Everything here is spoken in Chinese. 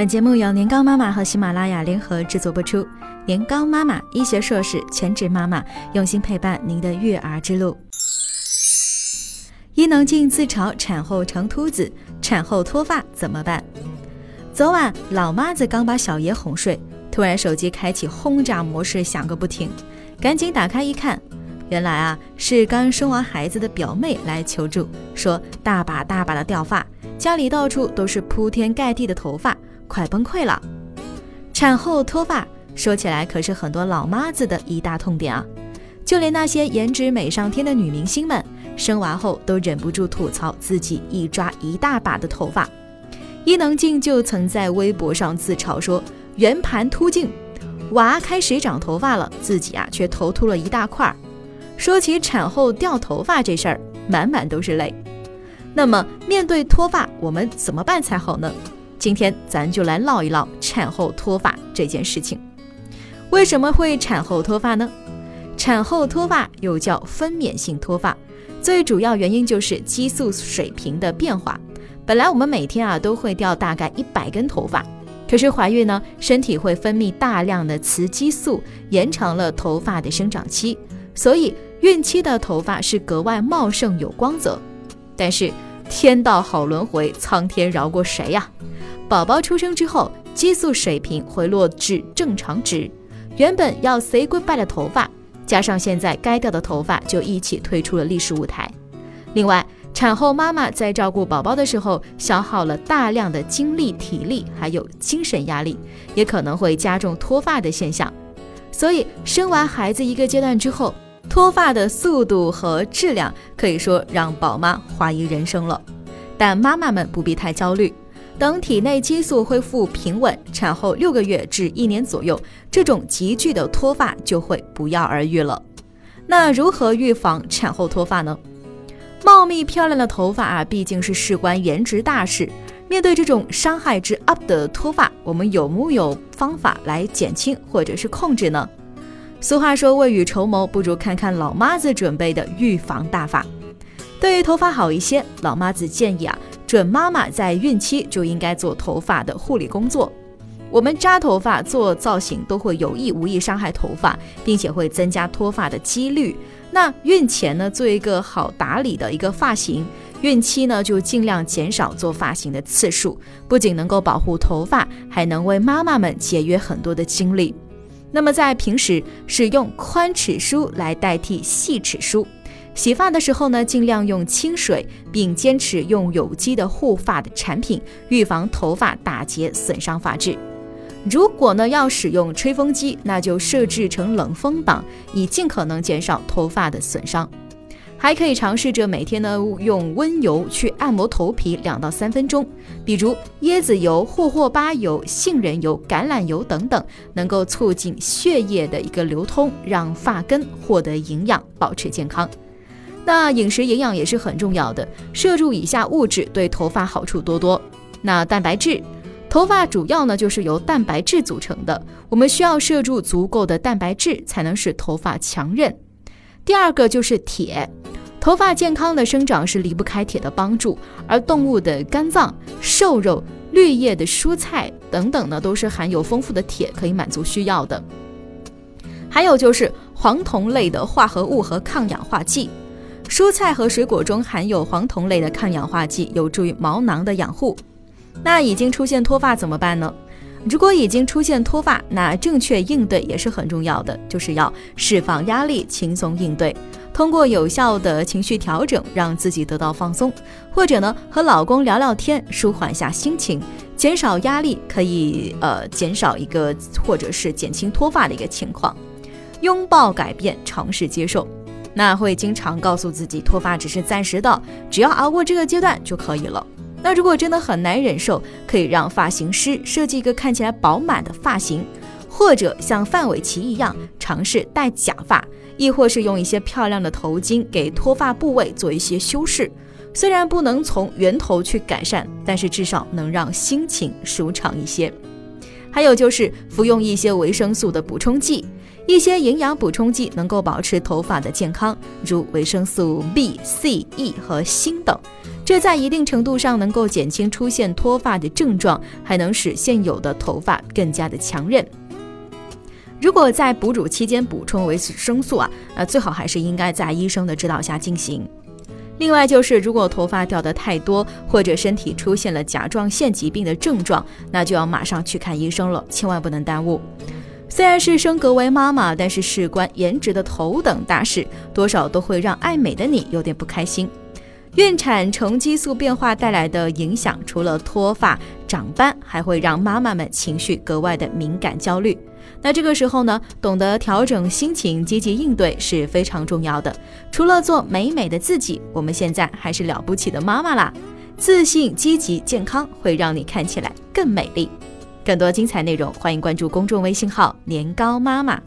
本节目由年糕妈妈和喜马拉雅联合制作播出。年糕妈妈医学硕士，全职妈妈，用心陪伴您的育儿之路。伊能静自嘲产后成秃子，产后脱发怎么办？昨晚老妈子刚把小爷哄睡，突然手机开启轰炸模式，响个不停，赶紧打开一看，原来啊是刚生完孩子的表妹来求助，说大把大把的掉发，家里到处都是铺天盖地的头发。快崩溃了！产后脱发说起来可是很多老妈子的一大痛点啊，就连那些颜值美上天的女明星们，生完后都忍不住吐槽自己一抓一大把的头发。伊能静就曾在微博上自嘲说：“圆盘秃镜，娃开始长头发了，自己啊却头秃了一大块。”说起产后掉头发这事儿，满满都是泪。那么面对脱发，我们怎么办才好呢？今天咱就来唠一唠产后脱发这件事情。为什么会产后脱发呢？产后脱发又叫分娩性脱发，最主要原因就是激素水平的变化。本来我们每天啊都会掉大概一百根头发，可是怀孕呢，身体会分泌大量的雌激素，延长了头发的生长期，所以孕期的头发是格外茂盛有光泽。但是天道好轮回，苍天饶过谁呀？宝宝出生之后，激素水平回落至正常值，原本要 say goodbye 的头发，加上现在该掉的头发，就一起退出了历史舞台。另外，产后妈妈在照顾宝宝的时候，消耗了大量的精力、体力，还有精神压力，也可能会加重脱发的现象。所以，生完孩子一个阶段之后，脱发的速度和质量可以说让宝妈怀疑人生了。但妈妈们不必太焦虑。等体内激素恢复平稳，产后六个月至一年左右，这种急剧的脱发就会不药而愈了。那如何预防产后脱发呢？茂密漂亮的头发啊，毕竟是事关颜值大事。面对这种伤害之 up 的脱发，我们有木有方法来减轻或者是控制呢？俗话说，未雨绸缪，不如看看老妈子准备的预防大法。对于头发好一些，老妈子建议啊。准妈妈在孕期就应该做头发的护理工作。我们扎头发、做造型都会有意无意伤害头发，并且会增加脱发的几率。那孕前呢，做一个好打理的一个发型；孕期呢，就尽量减少做发型的次数。不仅能够保护头发，还能为妈妈们节约很多的精力。那么在平时，使用宽齿梳来代替细齿梳。洗发的时候呢，尽量用清水，并坚持用有机的护发的产品，预防头发打结损伤发质。如果呢要使用吹风机，那就设置成冷风档，以尽可能减少头发的损伤。还可以尝试着每天呢用温油去按摩头皮两到三分钟，比如椰子油、霍霍巴油、杏仁油、橄榄油等等，能够促进血液的一个流通，让发根获得营养，保持健康。那饮食营养也是很重要的，摄入以下物质对头发好处多多。那蛋白质，头发主要呢就是由蛋白质组成的，我们需要摄入足够的蛋白质才能使头发强韧。第二个就是铁，头发健康的生长是离不开铁的帮助，而动物的肝脏、瘦肉、绿叶的蔬菜等等呢，都是含有丰富的铁，可以满足需要的。还有就是黄酮类的化合物和抗氧化剂。蔬菜和水果中含有黄酮类的抗氧化剂，有助于毛囊的养护。那已经出现脱发怎么办呢？如果已经出现脱发，那正确应对也是很重要的，就是要释放压力，轻松应对。通过有效的情绪调整，让自己得到放松，或者呢和老公聊聊天，舒缓一下心情，减少压力，可以呃减少一个或者是减轻脱发的一个情况。拥抱改变，尝试接受。那会经常告诉自己，脱发只是暂时的，只要熬过这个阶段就可以了。那如果真的很难忍受，可以让发型师设计一个看起来饱满的发型，或者像范玮琪一样尝试戴假发，亦或是用一些漂亮的头巾给脱发部位做一些修饰。虽然不能从源头去改善，但是至少能让心情舒畅一些。还有就是服用一些维生素的补充剂。一些营养补充剂能够保持头发的健康，如维生素 B、C、E 和锌等。这在一定程度上能够减轻出现脱发的症状，还能使现有的头发更加的强韧。如果在哺乳期间补充维生素啊，那最好还是应该在医生的指导下进行。另外就是，如果头发掉得太多，或者身体出现了甲状腺疾病的症状，那就要马上去看医生了，千万不能耽误。虽然是升格为妈妈，但是事关颜值的头等大事，多少都会让爱美的你有点不开心。孕产成激素变化带来的影响，除了脱发、长斑，还会让妈妈们情绪格外的敏感、焦虑。那这个时候呢，懂得调整心情、积极应对是非常重要的。除了做美美的自己，我们现在还是了不起的妈妈啦！自信、积极、健康，会让你看起来更美丽。更多精彩内容，欢迎关注公众微信号“年糕妈妈”。